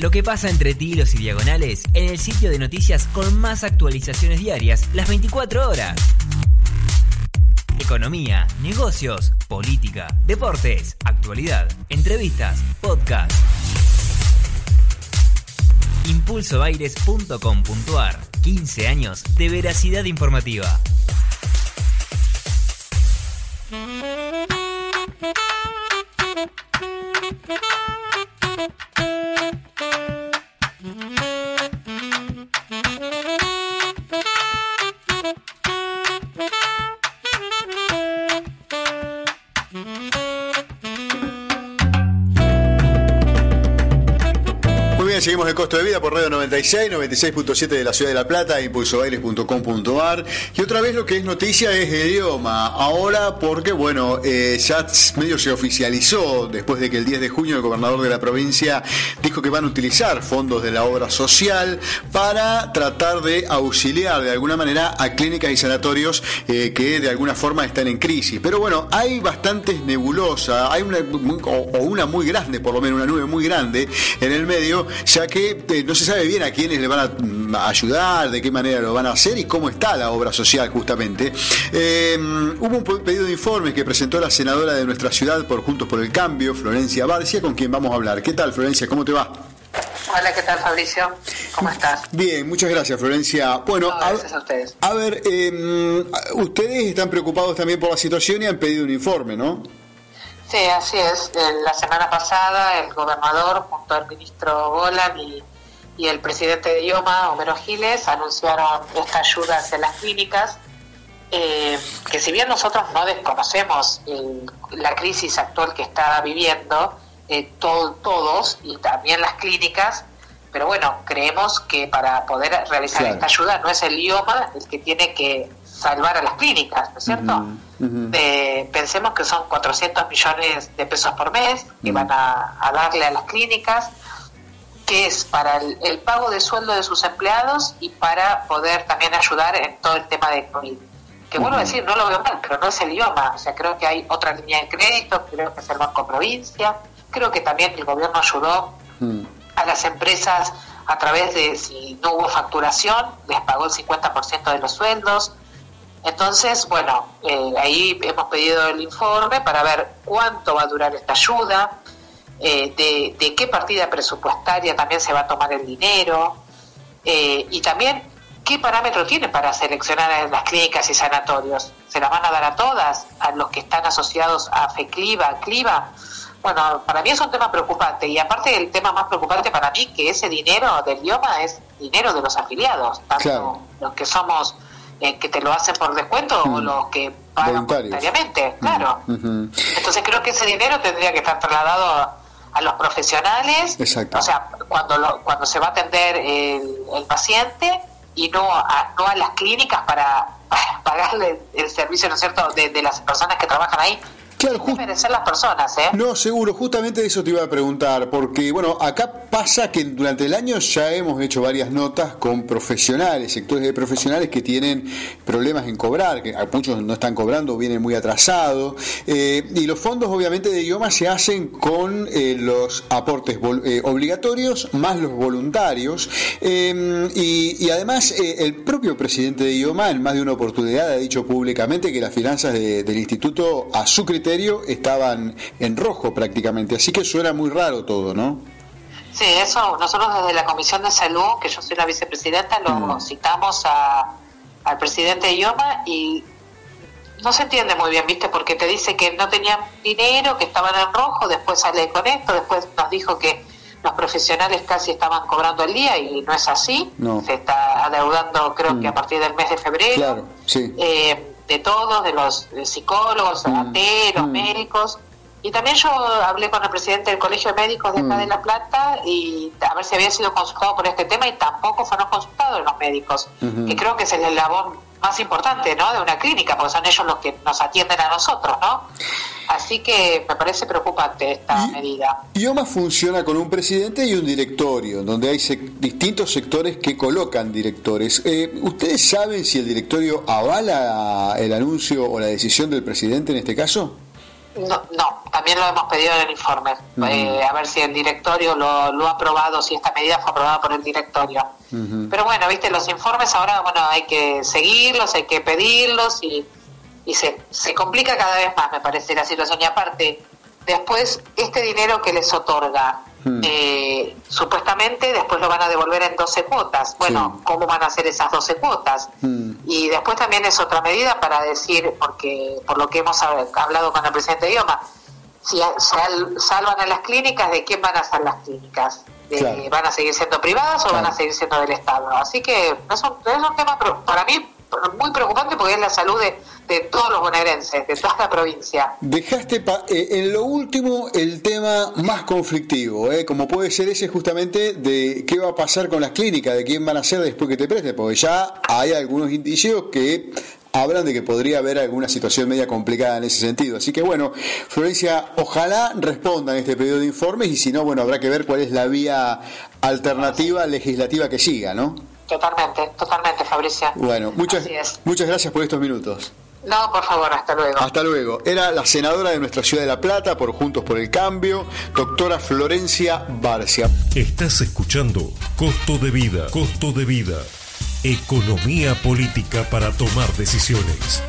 Lo que pasa entre tilos y diagonales en el sitio de noticias con más actualizaciones diarias, las 24 horas. Economía, negocios, política, deportes, actualidad, entrevistas, podcast. Impulsoaires.com.ar 15 años de veracidad informativa. Seguimos el costo de vida por Radio 96, 96.7 de la Ciudad de La Plata, impulsoaires.com.ar. Y otra vez lo que es noticia es el idioma. Ahora porque, bueno, eh, ya medio se oficializó después de que el 10 de junio el gobernador de la provincia dijo que van a utilizar fondos de la obra social para tratar de auxiliar de alguna manera a clínicas y sanatorios eh, que de alguna forma están en crisis. Pero bueno, hay bastantes nebulosas, hay una, o una muy grande, por lo menos una nube muy grande en el medio que eh, no se sabe bien a quiénes le van a, mm, ayudar, de qué manera lo van a hacer y cómo está la obra social justamente. Eh, hubo un pedido de informes que presentó la senadora de nuestra ciudad por Juntos por el Cambio, Florencia Barcia, con quien vamos a hablar. ¿Qué tal, Florencia? ¿Cómo te va? Hola, ¿qué tal Fabricio? ¿Cómo estás? Bien, muchas gracias Florencia. Bueno, gracias a, ustedes. A ver, eh, ustedes están preocupados también por la situación y han pedido un informe, ¿no? Sí, así es. La semana pasada el gobernador junto al ministro Golan y, el presidente de IOMA, Homero Giles, anunciaron esta ayuda hacia las clínicas, eh, que si bien nosotros no desconocemos la crisis actual que está viviendo, eh, todos y también las clínicas, pero bueno, creemos que para poder realizar esta ayuda no es el IOMA el que tiene que salvar a las clínicas, ¿no es cierto? pensemos que son 400 millones de pesos por mes que van a, darle a las clínicas, que es para el, pago de sueldo de sus empleados y para poder también ayudar en todo el tema de COVID. Que vuelvo a decir, no lo veo mal, pero no es el idioma. O sea, creo que hay otra línea de crédito, creo que es el Banco Provincia, creo que también el gobierno ayudó a las empresas a través de, si no hubo facturación, les pagó el 50% de los sueldos, entonces, bueno, eh, ahí hemos pedido el informe para ver cuánto va a durar esta ayuda, eh, de, qué partida presupuestaria también se va a tomar el dinero eh, y también qué parámetro tiene para seleccionar las clínicas y sanatorios. ¿Se las van a dar a todas? ¿A los que están asociados a FECLIVA, CLIVA? Bueno, para mí es un tema preocupante y aparte el tema más preocupante para mí que ese dinero del idioma es dinero de los afiliados, tanto los que somos eh, que te lo hacen por descuento o mm. los que pagan voluntariamente, claro. Entonces creo que ese dinero tendría que estar trasladado a, los profesionales, o sea, cuando cuando se va a atender el, paciente y no a, no a las clínicas para, pagarle el servicio, ¿no es cierto?, de, de las personas que trabajan ahí Claro, merecer las personas, ¿eh? No, seguro, justamente eso te iba a preguntar, porque bueno, acá pasa que durante el año ya hemos hecho varias notas con profesionales, sectores de profesionales que tienen problemas en cobrar, que muchos no están cobrando, vienen muy atrasados, eh, y los fondos obviamente de idioma se hacen con eh, los aportes eh, obligatorios más los voluntarios, y, además el propio presidente de idioma en más de una oportunidad ha dicho públicamente que las finanzas del instituto a su criterio estaban en rojo prácticamente, así que suena muy raro todo, ¿no? Sí, eso nosotros desde la Comisión de Salud, que yo soy la vicepresidenta, lo mm. citamos a, al presidente de IOMA y no se entiende muy bien, ¿viste? Porque te dice que no tenían dinero, que estaban en rojo, después sale con esto, después nos dijo que los profesionales casi estaban cobrando el día y no es así. Se está adeudando creo que a mm. partir del mes de febrero. Claro, sí. Eh, de todos, de los psicólogos, mm. los mm. médicos. Y también yo hablé con el presidente del Colegio de Médicos de acá mm. de La Plata y a ver si había sido consultado por este tema y tampoco fueron consultados los médicos, que creo que es el labor más importante ¿no? de una clínica, porque son ellos los que nos atienden a nosotros, ¿no? Así que me parece preocupante esta medida. IOMA funciona con un presidente y un directorio, donde hay distintos sectores que colocan directores. Eh, ¿Ustedes saben si el directorio avala el anuncio o la decisión del presidente en este caso? No, no, también lo hemos pedido en el informe. Eh, a ver si el directorio lo, lo, ha aprobado, si esta medida fue aprobada por el directorio. Pero bueno, viste, los informes ahora, bueno, hay que seguirlos, hay que pedirlos y, y se, se complica cada vez más, me parece, la situación. Y aparte, después, este dinero que les otorga, eh, supuestamente después lo van a devolver en 12 cuotas. Bueno, ¿cómo van a ser esas 12 cuotas? Y después también es otra medida para decir, porque por lo que hemos hablado con el presidente de Idioma, si salvan a las clínicas, ¿de quién van a ser las clínicas? ¿Van a seguir siendo privadas o van a seguir siendo del Estado? Así que es un, es un tema para mí muy preocupante porque es la salud de, todos los bonaerenses, de toda la provincia. Dejaste eh, en lo último el tema más conflictivo, eh, como puede ser ese justamente de qué va a pasar con las clínicas, de quién van a ser después que te presten, porque ya hay algunos indicios que hablan de que podría haber alguna situación media complicada en ese sentido. Así que bueno, Florencia, ojalá respondan este pedido de informes y si no, bueno, habrá que ver cuál es la vía alternativa legislativa que siga, ¿no? Totalmente, totalmente, Fabricia. Bueno, muchas, muchas gracias por estos minutos. No, por favor, hasta luego. Hasta luego. Era la senadora de nuestra ciudad de La Plata por Juntos por el Cambio, doctora Florencia Barcia. Estás escuchando Costo de Vida, Costo de Vida. Economía política para tomar decisiones.